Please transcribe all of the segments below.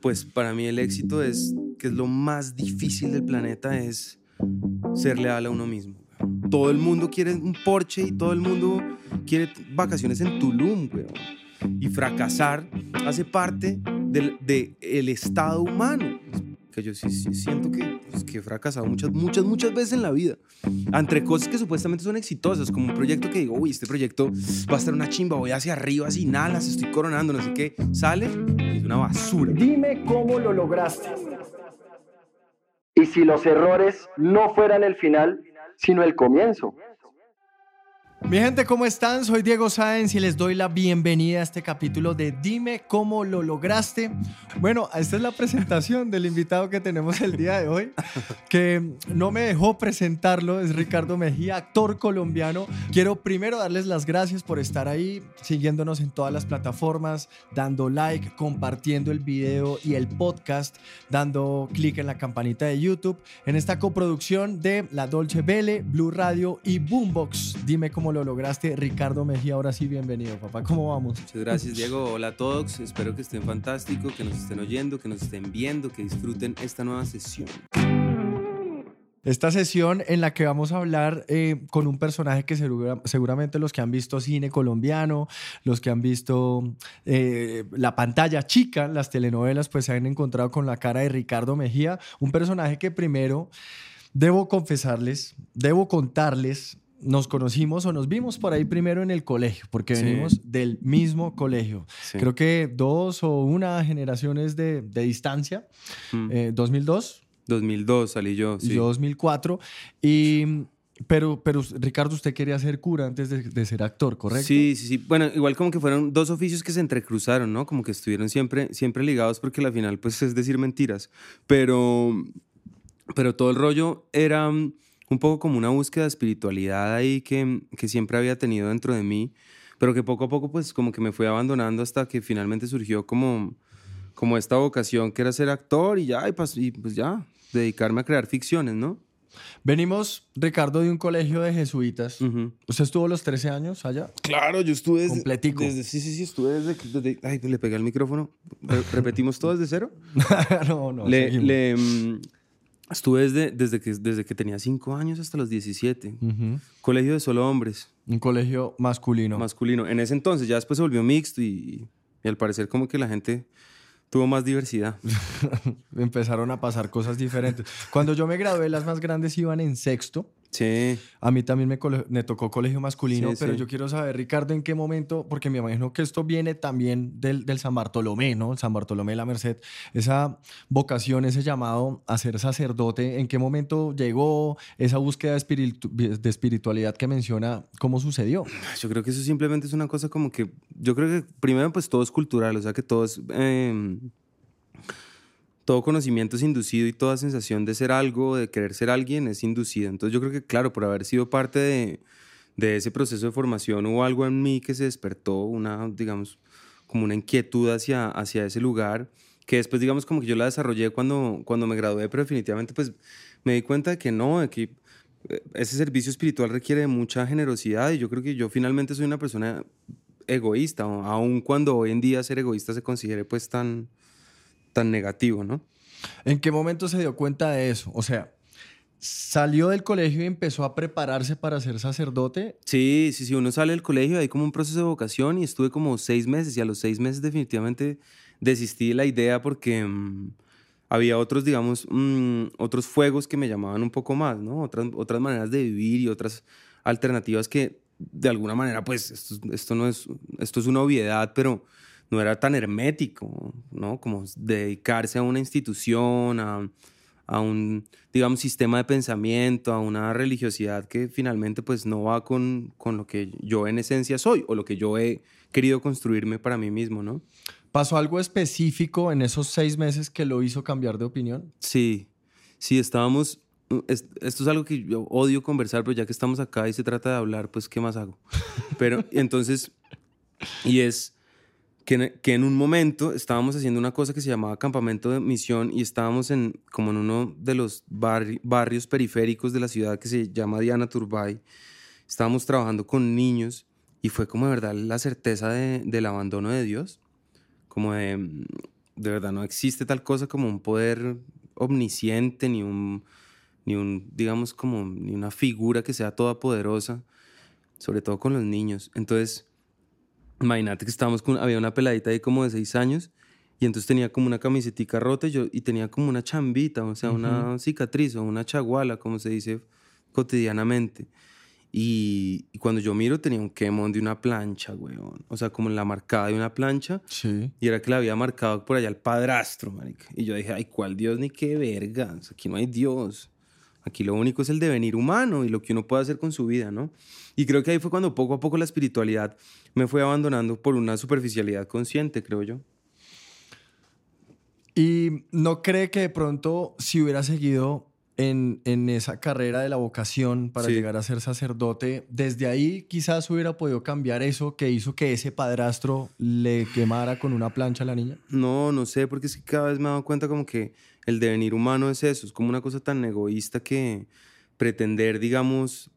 Pues para mí el éxito es que es lo más difícil del planeta es ser leal a uno mismo. Todo el mundo quiere un Porsche y todo el mundo quiere vacaciones en Tulum. Y fracasar hace parte del de el estado humano. Que yo sí, siento que, pues, que he fracasado muchas, muchas, muchas veces en la vida. Entre cosas que supuestamente son exitosas, como un proyecto que digo, uy, este proyecto va a estar una chimba, voy hacia arriba, sin alas, estoy coronando, no sé qué. Sale una basura. Dime cómo lo lograste. Y si los errores no fueran el final, sino el comienzo. Mi gente, ¿cómo están? Soy Diego Sáenz y les doy la bienvenida a este capítulo de Dime cómo lo lograste. Bueno, esta es la presentación del invitado que tenemos el día de hoy, que no me dejó presentarlo, es Ricardo Mejía, actor colombiano. Quiero primero darles las gracias por estar ahí, siguiéndonos en todas las plataformas, dando like, compartiendo el video y el podcast, dando clic en la campanita de YouTube, en esta coproducción de La Dolce Vele, Blue Radio y Boombox. Dime cómo lo lograste. Ricardo Mejía, ahora sí, bienvenido, papá. ¿Cómo vamos? Muchas gracias, Diego. Hola a todos. Espero que estén fantásticos, que nos estén oyendo, que nos estén viendo, que disfruten esta nueva sesión. Esta sesión en la que vamos a hablar eh, con un personaje que segura- seguramente los que han visto cine colombiano, los que han visto eh, la pantalla chica, las telenovelas, pues se han encontrado con la cara de Ricardo Mejía, un personaje que primero, debo confesarles, debo contarles, nos conocimos o nos vimos por ahí primero en el colegio, porque Sí. venimos del mismo colegio. Sí. Creo que dos o una generaciones de, de distancia, Mm. eh, 2002 2002 salí yo. y Sí. yo 2004. Y, pero, pero, Ricardo, usted quería ser cura antes de, de ser actor, ¿correcto? Sí, sí, sí. Bueno, igual como que fueron dos oficios que se entrecruzaron, ¿no? Como que estuvieron siempre, siempre ligados porque la final, pues, es decir mentiras. Pero, pero todo el rollo era un poco como una búsqueda de espiritualidad ahí que, que siempre había tenido dentro de mí, pero que poco a poco, pues, como que me fui abandonando hasta que finalmente surgió como, como esta vocación que era ser actor y ya, y, pas- y pues ya, dedicarme a crear ficciones, ¿no? Venimos, Ricardo, de un colegio de jesuitas. Ujú. ¿Usted estuvo los 13 años allá? Claro, yo estuve desde... Completico. desde- sí, sí, sí, estuve desde... desde- ay, le pegué al micrófono. Re- ¿Repetimos todo desde cero? no, no. le, le, mm, estuve desde, desde, que, desde que tenía cinco años hasta los 17. Ujú. Colegio de solo hombres, Un colegio masculino. masculino. En ese entonces, ya después se volvió mixto y, y al parecer como que la gente tuvo más diversidad. Empezaron a pasar cosas diferentes. Cuando yo me gradué, las más grandes iban en sexto. Sí. A mí también me, tocó colegio masculino, Sí, pero sí. yo quiero saber, Ricardo, en qué momento, porque me imagino que esto viene también del, del San Bartolomé, ¿no? El San Bartolomé de la Merced, esa vocación, ese llamado a ser sacerdote, ¿en qué momento llegó esa búsqueda de, espiritu- de espiritualidad que menciona? ¿Cómo sucedió? Yo creo que eso simplemente es una cosa como que, yo creo que primero pues todo es cultural, o sea que todo es, eh, todo conocimiento es inducido y toda sensación de ser algo, de querer ser alguien es inducida. Entonces yo creo que claro, por haber sido parte de, de ese proceso de formación hubo algo en mí que se despertó, una, digamos, como una inquietud hacia, hacia ese lugar, que después digamos como que yo la desarrollé cuando, cuando me gradué, pero definitivamente pues me di cuenta de que no, de que eh, ese servicio espiritual requiere de mucha generosidad y yo creo que yo finalmente soy una persona egoísta, aun cuando hoy en día ser egoísta se considere pues tan, tan negativo, ¿no? ¿En qué momento se dio cuenta de eso? O sea, salió del colegio y empezó a prepararse para ser sacerdote. Sí, sí, sí, uno sale del colegio, hay como un proceso de vocación y estuve como seis meses y a los seis meses definitivamente desistí de la idea porque mm, había otros, digamos, mm, otros fuegos que me llamaban un poco más, ¿no? Otras, otras maneras de vivir y otras alternativas que de alguna manera, pues, esto, esto no es, esto es una obviedad, pero no era tan hermético, ¿no? Como dedicarse a una institución, a, a un, digamos, sistema de pensamiento, a una religiosidad que finalmente pues no va con, con lo que yo en esencia soy o lo que yo he querido construirme para mí mismo, ¿no? ¿Pasó algo específico en esos seis meses que lo hizo cambiar de opinión? Sí, sí, estábamos... es- esto es algo que yo odio conversar, pero ya que estamos acá y se trata de hablar, pues ¿qué más hago? Pero entonces, y es que, en- un momento estábamos haciendo una cosa que se llamaba campamento de misión y estábamos en como en uno de los barri- barrios periféricos de la ciudad que se llama Diana Turbay. Estábamos trabajando con niños y fue como de verdad la certeza de- del abandono de Dios, como de, de verdad no existe tal cosa como un poder omnisciente ni un, ni un, digamos, como ni una figura que sea todopoderosa, sobre todo con los niños. Entonces, imagínate que estábamos con, había una peladita ahí como de seis años y entonces tenía como una camisetica rota y, yo, y tenía como una chambita, o sea, una cicatriz o una chaguala, como se dice cotidianamente. Y, y cuando yo miro tenía un quemón de una plancha, weón. O sea, como la marcada de una plancha. Sí. Y era que la había marcado por allá el padrastro, marica. Y yo dije, ay, ¿cuál Dios ni qué verga? Aquí no hay Dios. Aquí lo único es el devenir humano y lo que uno puede hacer con su vida, ¿no? Y creo que ahí fue cuando poco a poco la espiritualidad me fue abandonando por una superficialidad consciente, creo yo. ¿Y no cree que de pronto si hubiera seguido en, en esa carrera de la vocación para Sí. llegar a ser sacerdote, desde ahí quizás hubiera podido cambiar eso que hizo que ese padrastro le quemara con una plancha a la niña? No, no sé, porque es que cada vez me he dado cuenta como que el devenir humano es eso, es como una cosa tan egoísta que pretender, digamos,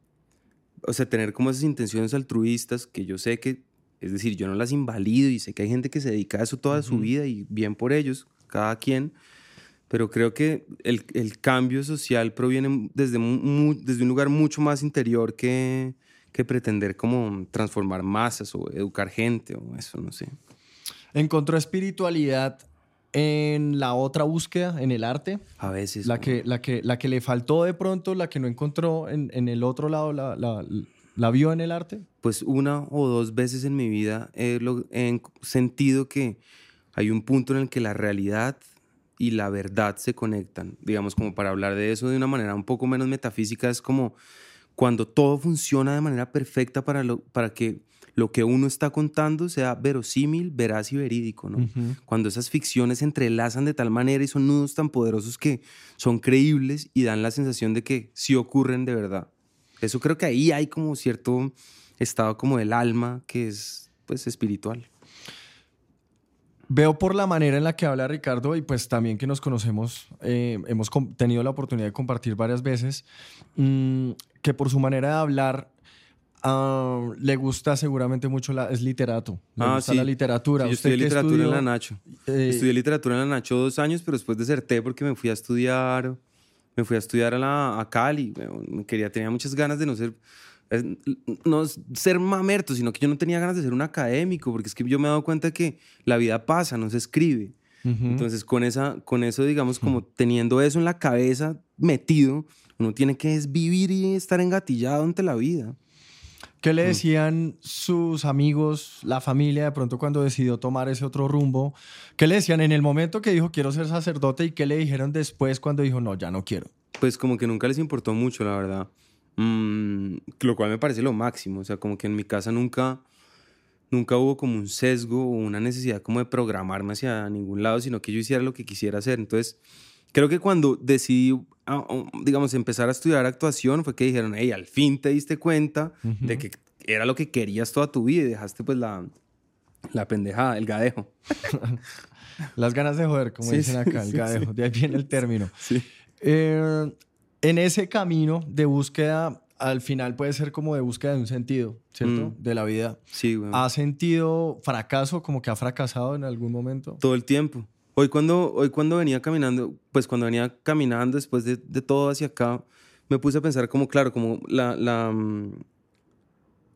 o sea, tener como esas intenciones altruistas que yo sé que, es decir, yo no las invalido y sé que hay gente que se dedica a eso toda su vida y bien por ellos, cada quien, pero creo que el, el cambio social proviene desde, mu- mu- desde un lugar mucho más interior que, que pretender como transformar masas o educar gente o eso, no sé. ¿Encontró espiritualidad en la otra búsqueda, en el arte? A veces. La que, la, que, la que le faltó de pronto, la que no encontró en, en el otro lado, la, la, la vio en el arte? pues una o dos veces en mi vida he, sentido que hay un punto en el que la realidad y la verdad se conectan. Digamos, como para hablar de eso de una manera un poco menos metafísica, es como cuando todo funciona de manera perfecta para, lo- para que lo que uno está contando sea verosímil, veraz y verídico, ¿no? Cuando esas ficciones se entrelazan de tal manera y son nudos tan poderosos que son creíbles y dan la sensación de que sí ocurren de verdad. Eso creo que ahí hay como cierto estado como del alma que es pues espiritual. Veo por la manera en la que habla Ricardo y pues también que nos conocemos, eh, hemos tenido la oportunidad de compartir varias veces, mm, que por su manera de hablar ah, le gusta seguramente mucho, la, es literato, le Ah, gusta sí. la literatura. Sí, yo ¿Usted estudié literatura en estudió? la Nacho. Eh, Estudié literatura en la Nacho dos años, pero después deserté porque me fui a estudiar, me fui a estudiar a, la, a Cali. Quería, tenía muchas ganas de no ser, no ser mamerto, sino que yo no tenía ganas de ser un académico, porque es que yo me he dado cuenta que la vida pasa, no se escribe. ujú. Entonces, con, esa, con eso, digamos, como teniendo eso en la cabeza metido, uno tiene que es vivir y estar engatillado ante la vida. ¿Qué le decían sus amigos, la familia, de pronto cuando decidió tomar ese otro rumbo? ¿Qué le decían en el momento que dijo quiero ser sacerdote y qué le dijeron después cuando dijo no, ya no quiero? Pues como que nunca les importó mucho, la verdad. Mm, lo cual me parece lo máximo. O sea, como que en mi casa nunca, nunca hubo como un sesgo o una necesidad como de programarme hacia ningún lado, sino que yo hiciera lo que quisiera hacer. Entonces, creo que cuando decidí, digamos, empezar a estudiar actuación, fue que dijeron, hey, al fin te diste cuenta de que era lo que querías toda tu vida y dejaste pues la, la pendejada, el gadejo. Las ganas de joder, como Sí, dicen sí, acá, el sí, gadejo, de ahí viene el término. Sí. Eh, en ese camino de búsqueda, al final puede ser como de búsqueda de un sentido, ¿cierto? Mm. De la vida. Sí, güey. ¿Ha sentido fracaso, como que ha fracasado en algún momento? Todo el tiempo. Hoy cuando, hoy cuando venía caminando, pues cuando venía caminando después de, de todo hacia acá, me puse a pensar como, claro, como la, la, mm,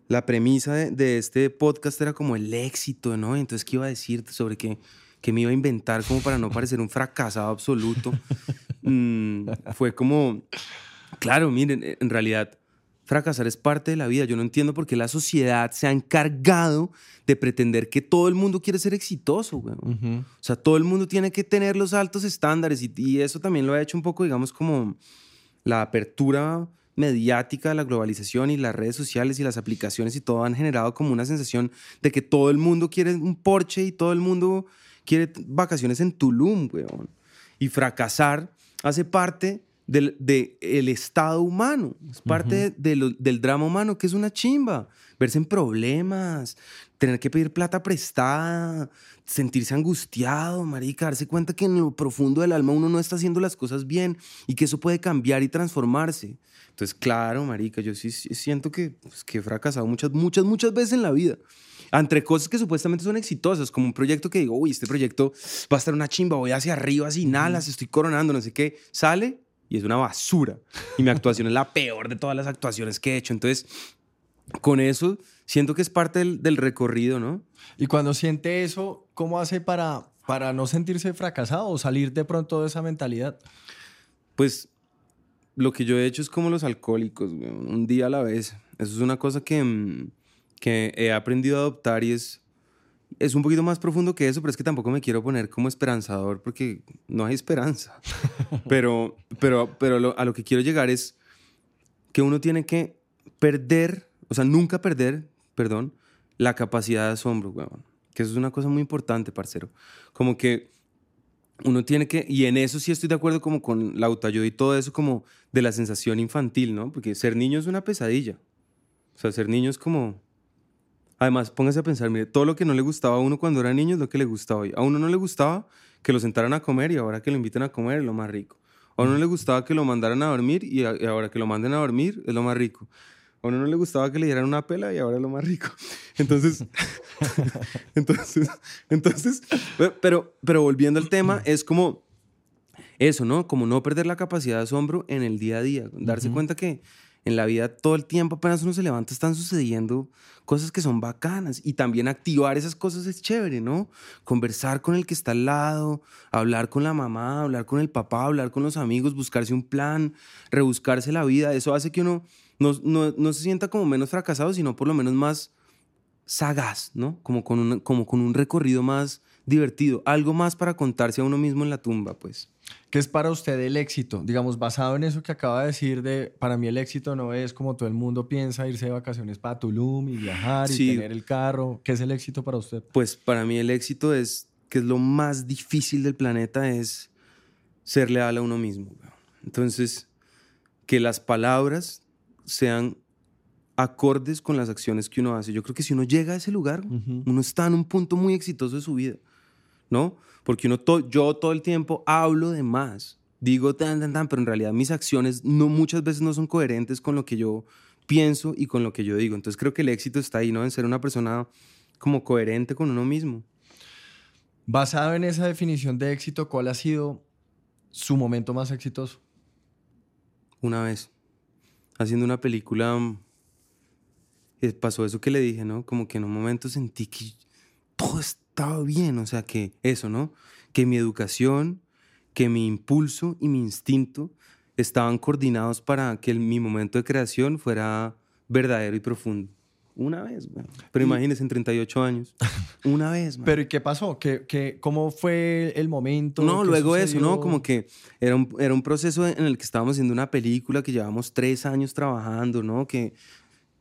la premisa de, de este podcast era como el éxito, ¿no? Entonces, ¿qué iba a decir sobre qué, qué me iba a inventar como para no parecer un fracasado absoluto? Mm, fue como, claro, miren, en realidad fracasar es parte de la vida. Yo no entiendo por qué la sociedad se ha encargado de pretender que todo el mundo quiere ser exitoso, güey. O sea, todo el mundo tiene que tener los altos estándares y, y eso también lo ha hecho un poco, digamos, como la apertura mediática de la globalización y las redes sociales y las aplicaciones y todo han generado como una sensación de que todo el mundo quiere un Porsche y todo el mundo quiere vacaciones en Tulum, weón. Y fracasar hace parte del de el estado humano, es parte del drama humano, que es una chimba. Verse en problemas, tener que pedir plata prestada, sentirse angustiado, marica, darse cuenta que en lo profundo del alma uno no está haciendo las cosas bien y que eso puede cambiar y transformarse. Entonces, claro, marica, yo sí, siento que, pues, que he fracasado muchas, muchas, muchas veces en la vida. Entre cosas que supuestamente son exitosas, como un proyecto que digo, uy, este proyecto va a estar una chimba, voy hacia arriba, sin alas, estoy coronando, no sé qué. Sale y es una basura. Y mi actuación es la peor de todas las actuaciones que he hecho. Entonces, con eso, siento que es parte del, del recorrido, ¿no? Y cuando siente eso, ¿cómo hace para, para no sentirse fracasado o salir de pronto de esa mentalidad? Pues lo que yo he hecho es como los alcohólicos, un día a la vez. Eso es una cosa que, mm, que he aprendido a adoptar y es, es un poquito más profundo que eso, pero es que tampoco me quiero poner como esperanzador porque no hay esperanza. pero pero, pero a lo que quiero llegar es que uno tiene que perder, o sea, nunca perder, perdón, la capacidad de asombro, weón. Que eso es una cosa muy importante, parcero. Como que uno tiene que, y en eso sí estoy de acuerdo como con la autoayuda y todo eso como de la sensación infantil, ¿no? Porque ser niño es una pesadilla. O sea, ser niño es como... Además, póngase a pensar, mire, todo lo que no le gustaba a uno cuando era niño es lo que le gustaba hoy. A uno no le gustaba que lo sentaran a comer y ahora que lo inviten a comer es lo más rico. A uno no le gustaba que lo mandaran a dormir y, ahora que lo manden a dormir es lo más rico. A uno no le gustaba que le dieran una pela y ahora es lo más rico. Entonces, entonces, entonces, pero, pero volviendo al tema, es como eso, ¿no? Como no perder la capacidad de asombro en el día a día. Darse cuenta que en la vida todo el tiempo apenas uno se levanta están sucediendo cosas que son bacanas y también activar esas cosas es chévere, ¿no? Conversar con el que está al lado, hablar con la mamá, hablar con el papá, hablar con los amigos, buscarse un plan, rebuscarse la vida, eso hace que uno no, se sienta como menos fracasado, sino por lo menos más sagaz, ¿no? Como con, como con un recorrido más divertido, algo más para contarse a uno mismo en la tumba, pues. ¿Qué es para usted el éxito? Digamos, basado en eso que acaba de decir de, para mí el éxito no es como todo el mundo piensa, irse de vacaciones para Tulum y viajar y tener el carro. ¿Qué es el éxito para usted? Pues para mí el éxito es, que es lo más difícil del planeta, es ser leal a uno mismo. Entonces, que las palabras sean acordes con las acciones que uno hace. Yo creo que si uno llega a ese lugar, uno está en un punto muy exitoso de su vida, ¿no? Porque uno yo todo el tiempo hablo de más, digo tan, tan, tan, pero en realidad mis acciones no, muchas veces no son coherentes con lo que yo pienso y con lo que yo digo. Entonces creo que el éxito está ahí, ¿no? En ser una persona como coherente con uno mismo. Basado en esa definición de éxito, ¿cuál ha sido su momento más exitoso? Una vez haciendo una película, eh, pasó eso que le dije, ¿no? Como que en un momento sentí que todo estaba bien, o sea, que eso, ¿no? Que mi educación, que mi impulso y mi instinto estaban coordinados para que mi momento de creación fuera verdadero y profundo. Una vez, güey. Pero imagínese, en 38 años. Una vez, ¿Pero y qué pasó? ¿Qué, qué, cómo fue el momento? No, luego eso, ¿no? Como que era un, era un proceso en el que estábamos haciendo una película que llevamos tres años trabajando, ¿no? Que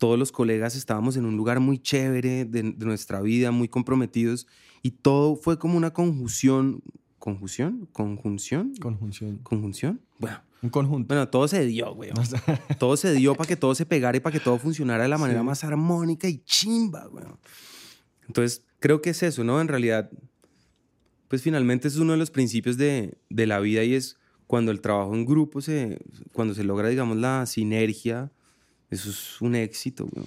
todos los colegas estábamos en un lugar muy chévere de, de nuestra vida, muy comprometidos. Y todo fue como una conjunción. ¿Conjunción? ¿Conjunción? Conjunción. ¿Conjunción? Bueno un conjunto. Bueno, todo se dio, güey. todo se dio para que todo se pegara y para que todo funcionara de la manera más armónica y chimba, güey. Entonces, creo que es eso, ¿no? En realidad, pues finalmente es uno de los principios de, de la vida y es cuando el trabajo en grupo se, cuando se logra, digamos, la sinergia, eso es un éxito, güey.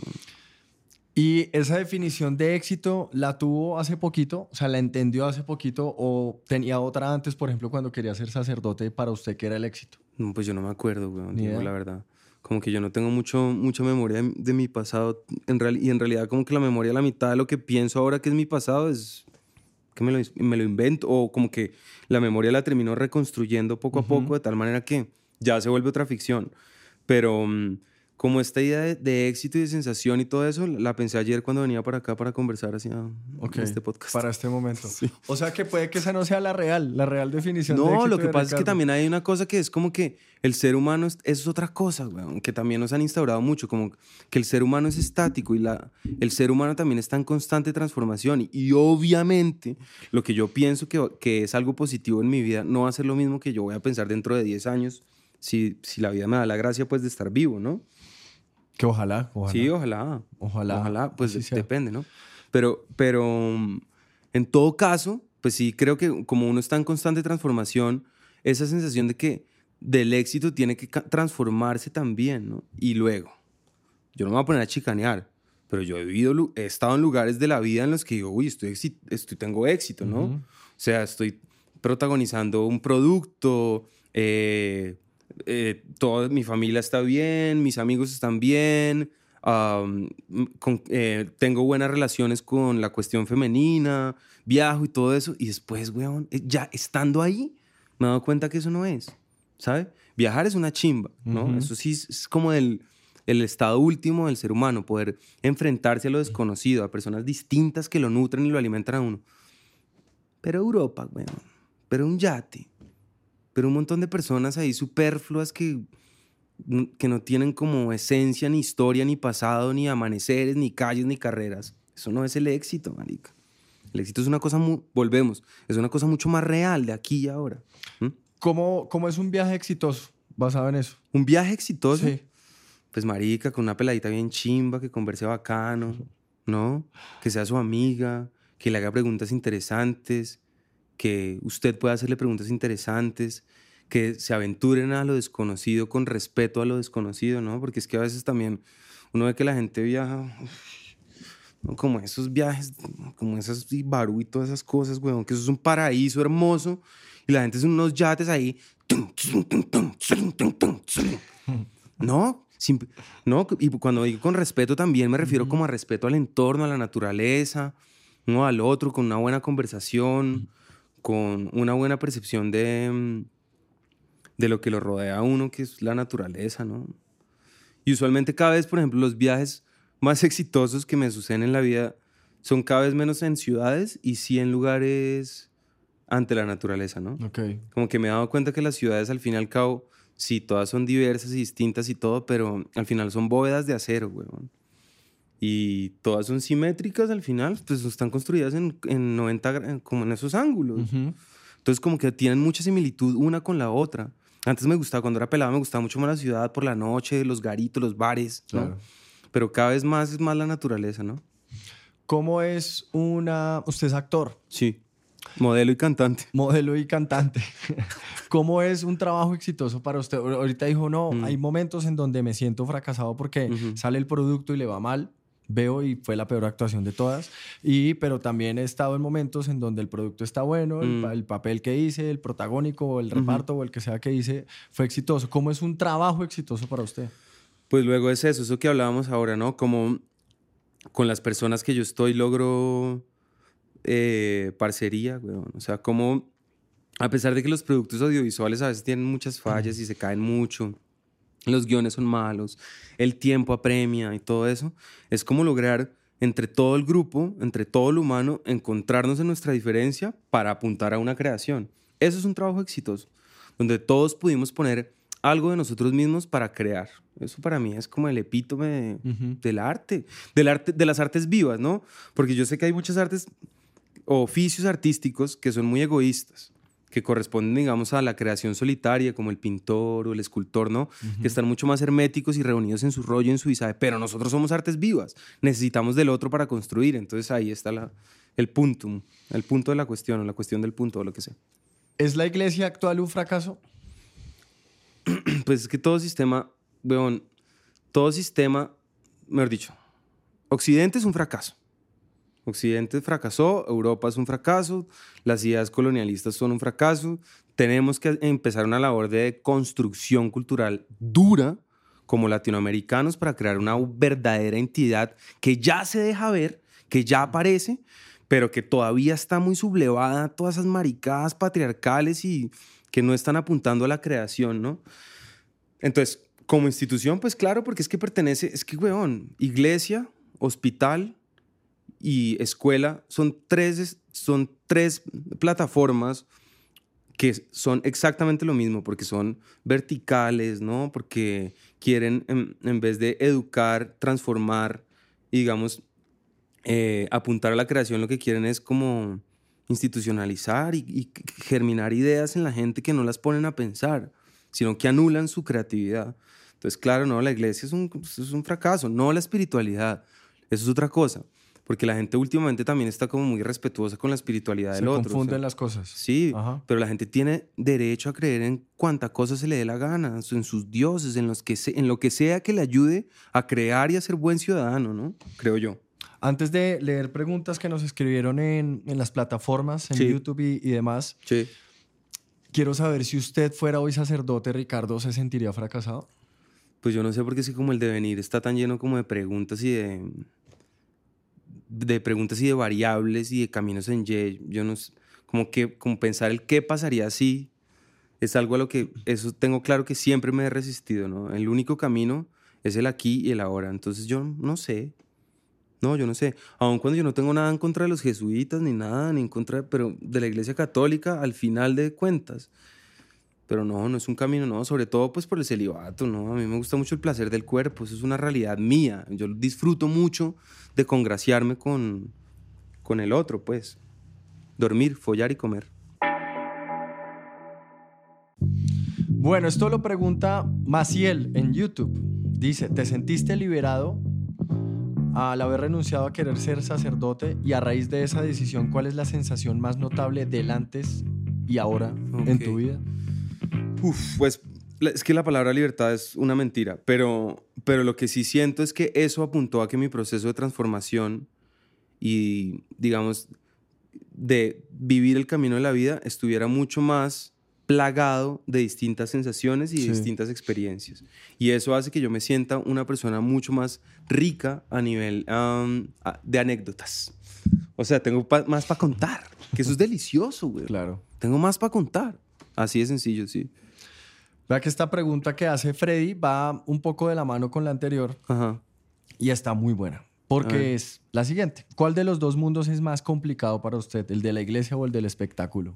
Y esa definición de éxito la tuvo hace poquito, o sea, la entendió hace poquito o tenía otra antes, por ejemplo, cuando quería ser sacerdote, para usted, ¿qué era el éxito? No, pues yo no me acuerdo, güey, digo la verdad. Como que yo no tengo mucho, mucha memoria de, mi pasado en real, y en realidad como que la memoria, la mitad de lo que pienso ahora que es mi pasado es que me lo, me lo invento o como que la memoria la termino reconstruyendo poco a poco de tal manera que ya se vuelve otra ficción. Pero... Mm, como esta idea de, de éxito y de sensación y todo eso, la pensé ayer cuando venía para acá para conversar hacia Ok, este podcast. Para este momento. O sea que puede que esa no sea la real, la real definición de No, éxito lo que de pasa es que Ricardo. también hay una cosa que es como que el ser humano es, es otra cosa, weón, que también nos han instaurado mucho, como que el ser humano es estático y la, el ser humano también está en constante transformación. Y, y obviamente lo que yo pienso que, que es algo positivo en mi vida no va a ser lo mismo que yo voy a pensar dentro de 10 años, si, si la vida me da la gracia pues de estar vivo, ¿no? Que ojalá, ojalá. Sí, ojalá. Ojalá, Ojalá, pues así sea. depende, ¿no? Pero, pero mm, en todo caso, pues sí, creo que como uno está en constante transformación, esa sensación de que del éxito tiene que transformarse también, ¿no? Y luego, yo no me voy a poner a chicanear, pero yo he vivido, he estado en lugares de la vida en los que digo, uy, estoy, estoy tengo éxito, ¿no? O sea, estoy protagonizando un producto, eh, eh, toda mi familia está bien, mis amigos están bien, con- eh, tengo buenas relaciones con la cuestión femenina, viajo y todo eso. Y después, weón, eh, ya estando ahí, me he dado cuenta que eso no es, ¿sabe? Viajar es una chimba, ¿no? Ujú. Eso sí es, es como el, el estado último del ser humano, poder enfrentarse a lo desconocido, a personas distintas que lo nutren y lo alimentan a uno. Pero Europa, weón, pero un yate, pero un montón de personas ahí superfluas que, que no tienen como esencia, ni historia, ni pasado, ni amaneceres, ni calles, ni carreras. Eso no es el éxito, marica. El éxito es una cosa, volvemos, es una cosa mucho más real de aquí y ahora. ¿Mm? ¿Cómo, ¿Cómo es un viaje exitoso basado en eso? Un viaje exitoso, Sí. pues marica, con una peladita bien chimba, que converse bacano, ¿no? Que sea su amiga, que le haga preguntas interesantes, que usted pueda hacerle preguntas interesantes, que se aventuren a lo desconocido con respeto a lo desconocido, ¿no? Porque es que a veces también uno ve que la gente viaja, ¿no? como esos viajes, como esas Ibarú y todas esas cosas, weón, que eso es un paraíso hermoso y la gente es unos yates ahí. No, simp- no, y cuando digo con respeto también me refiero como a respeto al entorno, a la naturaleza, no al otro, con una buena conversación, con una buena percepción de, mm, de lo que lo rodea a uno, que es la naturaleza, ¿no? Y usualmente cada vez, por ejemplo, los viajes más exitosos que me suceden en la vida son cada vez menos en ciudades y sí en lugares ante la naturaleza, ¿no? Ok. Como que me he dado cuenta que las ciudades al fin y al cabo, sí, todas son diversas y distintas y todo, pero al final son bóvedas de acero, weón. Y todas son simétricas al final, pues están construidas en, en 90, gra- como en esos ángulos. Ujú. Entonces como que tienen mucha similitud una con la otra. Antes me gustaba, cuando era pelado me gustaba mucho más la ciudad por la noche, los garitos, los bares, ¿no? Claro. Pero cada vez más es más la naturaleza, ¿no? ¿Cómo es una... Usted es actor, Sí. Modelo y cantante. modelo y cantante. ¿Cómo es un trabajo exitoso para usted? Ahor- Ahorita dijo, no, Mm. hay momentos en donde me siento fracasado porque Ujú. sale el producto y le va mal. Veo y fue la peor actuación de todas. Y, pero también he estado en momentos en donde el producto está bueno, el, Mm. pa- el papel que hice, el protagónico, el reparto o el que sea que hice fue exitoso. ¿Cómo es un trabajo exitoso para usted? Pues luego es eso, eso que hablábamos ahora, ¿no? Como con las personas que yo estoy logro eh, parcería, weón. O sea, como a pesar de que los productos audiovisuales a veces tienen muchas fallas y se caen mucho, los guiones son malos, el tiempo apremia y todo eso, es como lograr entre todo el grupo, entre todo lo humano, encontrarnos en nuestra diferencia para apuntar a una creación. Eso es un trabajo exitoso, donde todos pudimos poner algo de nosotros mismos para crear. Eso para mí es como el epítome de- del arte, del arte, de las artes vivas, ¿no? Porque yo sé que hay muchas artes o oficios artísticos que son muy egoístas, que corresponden, digamos, a la creación solitaria, como el pintor o el escultor, ¿no? Que están mucho más herméticos y reunidos en su rollo, en su visaje, pero nosotros somos artes vivas, necesitamos del otro para construir, entonces ahí está la, el punto, el punto de la cuestión, o la cuestión del punto, o lo que sea. ¿Es la iglesia actual un fracaso? Pues es que todo sistema, weón, todo sistema, mejor dicho, Occidente es un fracaso. Occidente fracasó, Europa es un fracaso, las ideas colonialistas son un fracaso. Tenemos que empezar una labor de construcción cultural dura como latinoamericanos para crear una verdadera entidad que ya se deja ver, que ya aparece, pero que todavía está muy sublevada a todas esas maricadas patriarcales y que no están apuntando a la creación, ¿no? Entonces, Como institución, pues claro, porque es que pertenece, es que, weón, iglesia, hospital y escuela son tres, son tres plataformas que son exactamente lo mismo, porque son verticales, ¿no? Porque quieren, en, vez de educar, transformar, digamos, eh, apuntar a la creación, lo que quieren es como institucionalizar y, germinar ideas en la gente que no las ponen a pensar, sino que anulan su creatividad. Entonces, claro, no, la iglesia es un, es un fracaso, no la espiritualidad, eso es otra cosa porque la gente últimamente también está como muy respetuosa con la espiritualidad del otro. Se confunden las cosas. Sí, pero la gente tiene derecho a creer en cuanta cosa se le dé la gana, en sus dioses, en, los que en lo que sea que le ayude a crear y a ser buen ciudadano, ¿no? Creo yo. Antes de leer preguntas que nos escribieron en, en las plataformas, en YouTube y, y demás, sí. quiero saber si usted fuera hoy sacerdote, Ricardo, ¿se sentiría fracasado? Pues yo no sé, porque es que como el devenir está tan lleno como de preguntas y de de preguntas y de variables y de caminos en Y. Yo no como que como pensar el qué pasaría si es algo a lo que eso tengo claro que siempre me he resistido, ¿no? El único camino es el aquí y el ahora. Entonces yo no sé. No, yo no sé. Aun cuando yo no tengo nada en contra de los jesuitas ni nada, ni en contra, pero de la Iglesia Católica al final de cuentas. Pero no, no es un camino, no, sobre todo pues por el celibato, ¿no? A mí me gusta mucho el placer del cuerpo, eso es una realidad mía. Yo disfruto mucho de congraciarme con, con el otro, pues. Dormir, follar y comer. Bueno, esto lo pregunta Maciel en YouTube. Dice, ¿te sentiste liberado al haber renunciado a querer ser sacerdote y a raíz de esa decisión, cuál es la sensación más notable del antes y ahora en tu vida? Uf, pues es que la palabra libertad es una mentira, pero, pero lo que sí siento es que eso apuntó a que mi proceso de transformación y, digamos, de vivir el camino de la vida estuviera mucho más plagado de distintas sensaciones y distintas experiencias. Y eso hace que yo me sienta una persona mucho más rica a nivel de anécdotas. O sea, tengo más para contar, que eso es delicioso, güey. Claro. Tengo más para contar. Así de sencillo, sí. Vea que esta pregunta que hace Freddy va un poco de la mano con la anterior y está muy buena. Porque es la siguiente. ¿Cuál de los dos mundos es más complicado para usted? ¿El de la iglesia o el del espectáculo?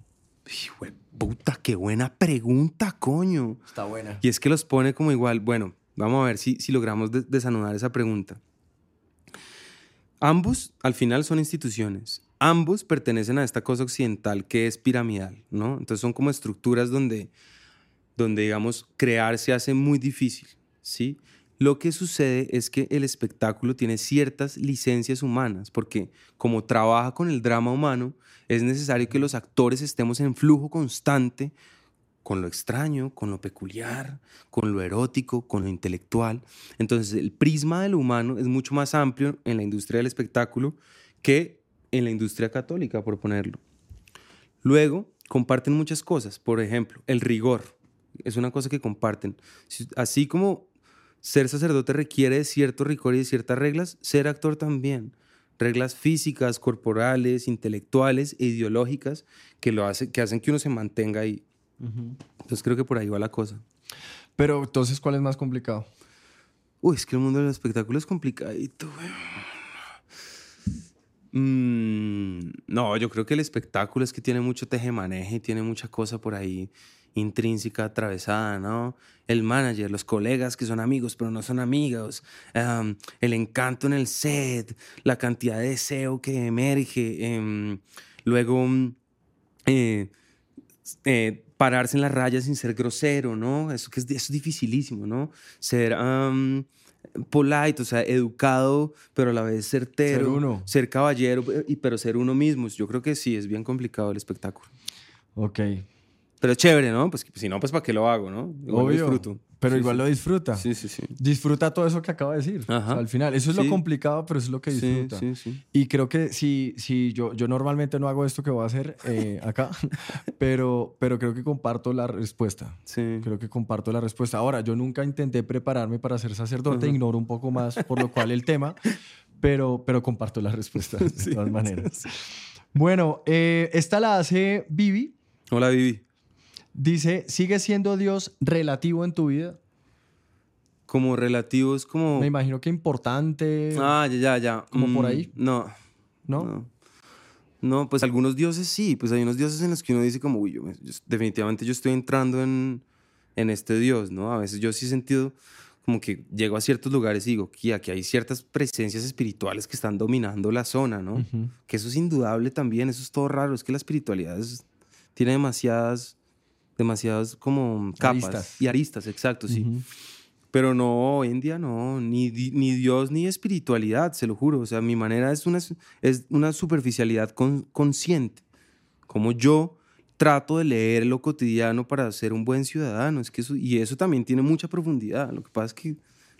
Hijo puta, qué buena pregunta, coño. Está buena. Y es que los pone como igual. Bueno, vamos a ver si, si logramos desanudar esa pregunta. Ambos, al final, son instituciones. Ambos pertenecen a esta cosa occidental que es piramidal, ¿no? Entonces son como estructuras donde donde, digamos, crear se hace muy difícil, ¿sí? Lo que sucede es que el espectáculo tiene ciertas licencias humanas, porque como trabaja con el drama humano, es necesario que los actores estemos en flujo constante con lo extraño, con lo peculiar, con lo erótico, con lo intelectual. Entonces, el prisma de lo humano es mucho más amplio en la industria del espectáculo que en la industria católica, por ponerlo. Luego, comparten muchas cosas, por ejemplo, el rigor es una cosa que comparten. Así como ser sacerdote requiere cierto rigor y ciertas reglas, ser actor también. Reglas físicas, corporales, intelectuales e ideológicas que, lo hace, que hacen que uno se mantenga ahí. Entonces creo que por ahí va la cosa. Pero entonces, ¿cuál es más complicado? Uy, es que el mundo del espectáculo es complicadito, mm, no, yo creo que el espectáculo es que tiene mucho tejemaneje, tiene mucha cosa por ahí intrínseca atravesada, ¿no? El manager, los colegas que son amigos pero no son amigos, el encanto en el set, la cantidad de deseo que emerge, em, luego eh, eh, pararse en las rayas sin ser grosero, ¿no? Eso, que es, es dificilísimo, ¿no? Ser polite, o sea, educado, pero a la vez certero, ser, uno. ser caballero, pero ser uno mismo. Yo creo que sí, es bien complicado el espectáculo. Ok. Pero chévere, ¿no? Pues si no, pues ¿para qué lo hago, no? Igual Lo disfruto. Pero igual lo disfruta. Sí, sí, sí. Disfruta todo eso que acaba de decir. al final, eso es lo complicado, pero eso es lo que disfruta. Sí, sí, sí. Y creo que si, si yo, yo normalmente no hago esto que voy a hacer eh, acá, pero, pero creo que comparto la respuesta. Sí. Creo que comparto la respuesta. Ahora, yo nunca intenté prepararme para ser sacerdote, ignoro un poco más, por lo cual el tema, pero, pero comparto la respuesta de todas maneras. Bueno, eh, esta la hace Vivi. Hola, Vivi. Dice, ¿sigue siendo Dios relativo en tu vida? Como relativo es como... Me imagino que importante. Ah, ya, ya, ya. ¿Como por Mm, ahí? No, ¿no? no. No, pues algunos dioses sí, pues hay unos dioses en los que uno dice como, uy, yo yo- definitivamente yo estoy entrando en, en este dios, ¿no? A veces yo sí he sentido como que llego a ciertos lugares y digo, que aquí hay ciertas presencias espirituales que están dominando la zona, ¿no? Ujú. Que eso es indudable también, eso es todo raro, es que la espiritualidad es- tiene demasiadas, demasiadas como capas Aristas. y aristas, exacto, sí. Ujú. Pero no, hoy en día no, ni, ni Dios ni espiritualidad, se lo juro. O sea, mi manera es una, es una superficialidad con- consciente. Como yo trato de leer lo cotidiano para ser un buen ciudadano. Es que eso, y eso también tiene mucha profundidad. Lo que pasa es que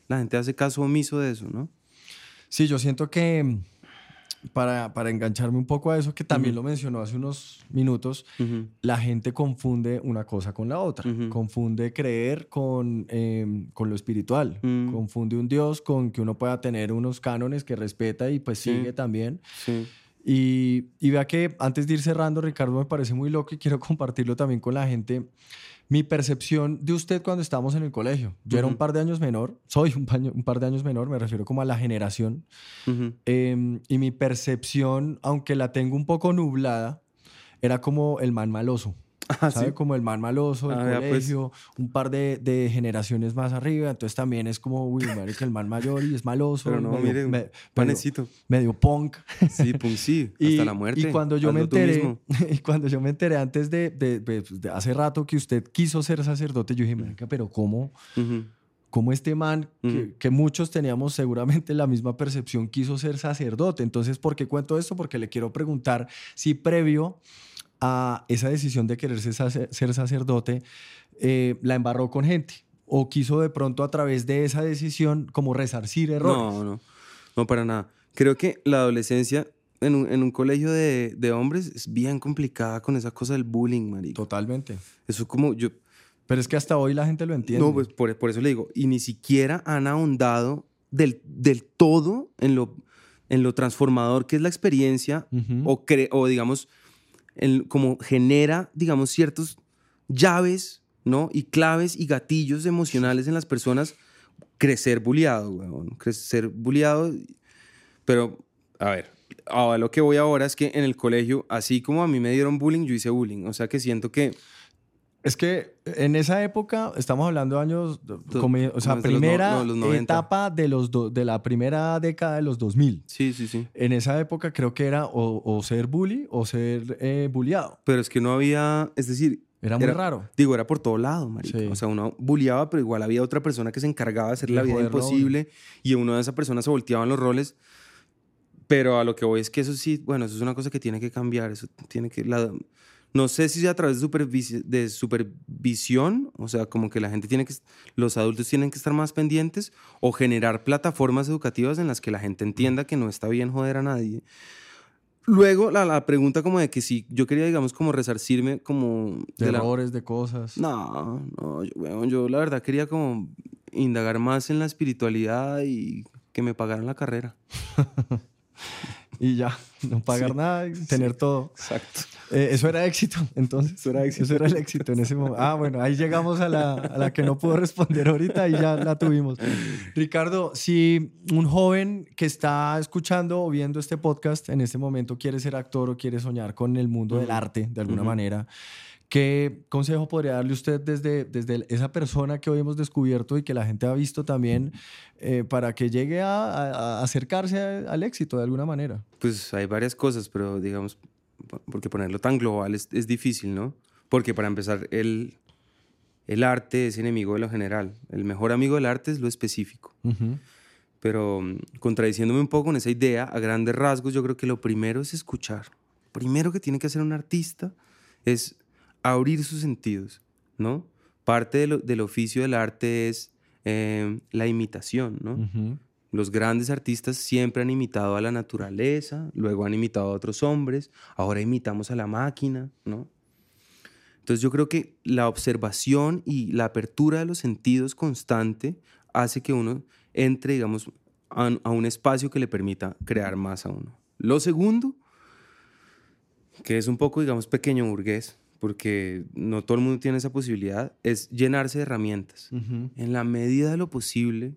la gente hace caso omiso de eso, ¿no? Sí, yo siento que para, para engancharme un poco a eso, que también lo mencionó hace unos minutos, la gente confunde una cosa con la otra. Confunde creer con, em, con lo espiritual. Mm. Confunde un Dios con que uno pueda tener unos cánones que respeta y pues Sí. sigue también. Sí. Y, y vea que antes de ir cerrando, Ricardo, me parece muy loco y quiero compartirlo también con la gente. Mi percepción de usted cuando estábamos en el colegio. Yo era un par de años menor, soy un, paño- un par de años menor, me refiero como a la generación. Em, y mi percepción, aunque la tengo un poco nublada, era como el man maloso. Ah, ¿Sabe? sí. Como el man maloso del Ah, pues. colegio, un par de, de generaciones más arriba. Entonces también es como, uy, marica, el man mayor y es maloso. Pero no, medio- me- panecito. medio punk. Sí, pues sí, Y, hasta la muerte. y cuando yo me Hazlo enteré, y cuando yo me enteré antes de, de- de- pues, de hace rato que usted quiso ser sacerdote, yo dije, marica, pero ¿cómo? Ujú. ¿Cómo este man, que, que muchos teníamos seguramente la misma percepción, quiso ser sacerdote? Entonces, ¿por qué cuento esto? Porque le quiero preguntar si previo a esa decisión de querer ser, sacer- ser sacerdote, eh, la embarró con gente o quiso de pronto a través de esa decisión como resarcir errores. No, no, no para nada. Creo que la adolescencia en un, en un colegio de, de hombres es bien complicada con esa cosa del bullying, marico. Totalmente. Eso como yo... Pero es que hasta hoy la gente lo entiende. No, pues por, por eso le digo, y ni siquiera han ahondado del, del todo en lo, en lo transformador que es la experiencia o, cre- o digamos, como genera, digamos, ciertos llaves, ¿no? Y claves y gatillos emocionales en las personas. Crecer bulleado, weón. Crecer bulleado. Pero, a ver, a lo que voy ahora es que en el colegio, así como a mí me dieron bullying, yo hice bullying. O sea que siento que... Es que en esa época, estamos hablando de años, como- o sea, no- primera no, los 90. etapa de, los do- de la primera década de los 2000. Sí, sí, sí. En esa época creo que era o, o ser bully o ser eh, bulliado. Pero es que no había, es decir, Era muy Era- raro. digo, era por todo lado, marica. Sí. O sea, uno bulleaba, pero igual había otra persona que se encargaba de hacer la vida imposible y uno de esas personas se volteaban los roles. Pero a lo que voy es que eso sí, bueno, eso es una cosa que tiene que cambiar. Eso tiene que. la- no sé si sea a través de, supervisi- de supervisión, o sea, como que la gente tiene que. Los adultos tienen que estar más pendientes o generar plataformas educativas en las que la gente entienda que no está bien joder a nadie. Luego, la, la pregunta como de que si yo quería, digamos, como resarcirme como... De, de la- errores, de cosas. no, no, yo, weón, yo la verdad quería como indagar más en la espiritualidad y que me pagaran la carrera. Y ya, no pagar Sí, nada, y tener todo. Exacto. Eh, eso era éxito, entonces. Eso era éxito. Eso era el éxito en ese momento. Ah, bueno, ahí llegamos a la, a la que no pudo responder ahorita y ya la tuvimos. Ricardo, si un joven que está escuchando o viendo este podcast en este momento quiere ser actor o quiere soñar con el mundo del arte de alguna manera, ¿qué consejo podría darle usted desde, desde esa persona que hoy hemos descubierto y que la gente ha visto también eh, para que llegue a, a- a acercarse a- al éxito de alguna manera? Pues hay varias cosas, pero digamos, po- porque ponerlo tan global es, es difícil, ¿no? Porque para empezar, el, el arte es enemigo de lo general. El mejor amigo del arte es lo específico. Pero mm, contradiciéndome un poco con esa idea, a grandes rasgos, yo creo que lo primero es escuchar. Primero que tiene que hacer un artista es abrir sus sentidos, ¿no? Parte de lo- del oficio del arte es eh, la imitación, ¿no? Ujú. Los grandes artistas siempre han imitado a la naturaleza, luego han imitado a otros hombres, ahora imitamos a la máquina, ¿no? Entonces yo creo que la observación y la apertura de los sentidos constante hace que uno entre, digamos, a, a un espacio que le permita crear más a uno. Lo segundo, que es un poco, digamos, pequeño burgués, porque no todo el mundo tiene esa posibilidad, es llenarse de herramientas. En la medida de lo posible,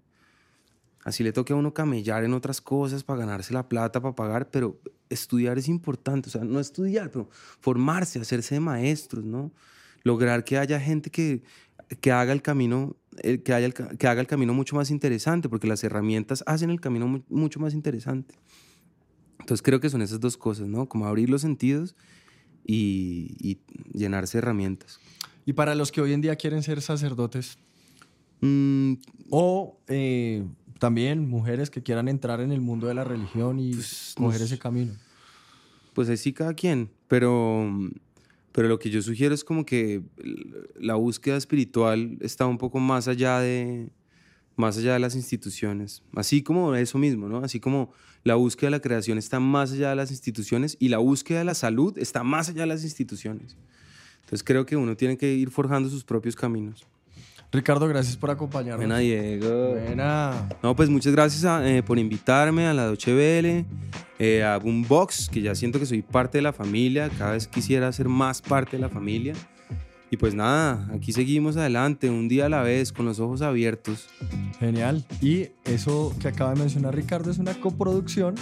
así le toque a uno camellar en otras cosas para ganarse la plata, para pagar, pero estudiar es importante, o sea, no estudiar, pero formarse, hacerse de maestros, ¿no? Lograr que haya gente que, que haga el camino que, haya que haga el camino mucho más interesante, porque las herramientas hacen el camino mucho más interesante. Entonces creo que son esas dos cosas, ¿no? Como abrir los sentidos y, llenarse de herramientas. ¿Y para los que hoy en día quieren ser sacerdotes? Mm, o eh, también mujeres que quieran entrar en el mundo de la religión y pues, coger ese camino. Pues así cada quien, pero, pero lo que yo sugiero es como que la búsqueda espiritual está un poco más allá de, más allá de las instituciones. Así como eso mismo, ¿no? Así como la búsqueda de la creación está más allá de las instituciones y la búsqueda de la salud está más allá de las instituciones. Entonces creo que uno tiene que ir forjando sus propios caminos. Ricardo, gracias por acompañarnos. Buena, Diego. Buena. No, pues muchas gracias eh, por invitarme a la Doche Vele, eh, a Boombox, que ya siento que soy parte de la familia, cada vez quisiera ser más parte de la familia. Y pues nada, aquí seguimos adelante, un día a la vez, con los ojos abiertos. Genial. Y eso que acaba de mencionar Ricardo es una coproducción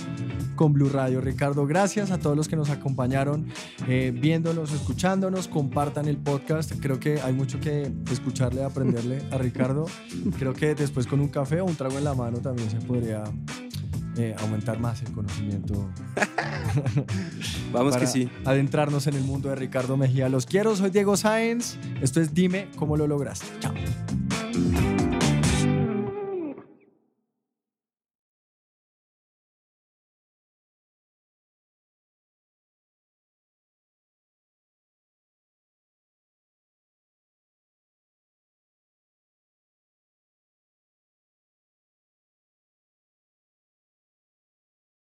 con Blue Radio. Ricardo, gracias a todos los que nos acompañaron, eh, viéndonos, escuchándonos, compartan el podcast. Creo que hay mucho que escucharle, aprenderle a Ricardo. Creo que después con un café o un trago en la mano también se podría eh, aumentar más el conocimiento. Vamos que sí. Adentrarnos en el mundo de Ricardo Mejía. Los quiero, soy Diego Sáenz. Esto es Dime cómo lo lograste. Chao.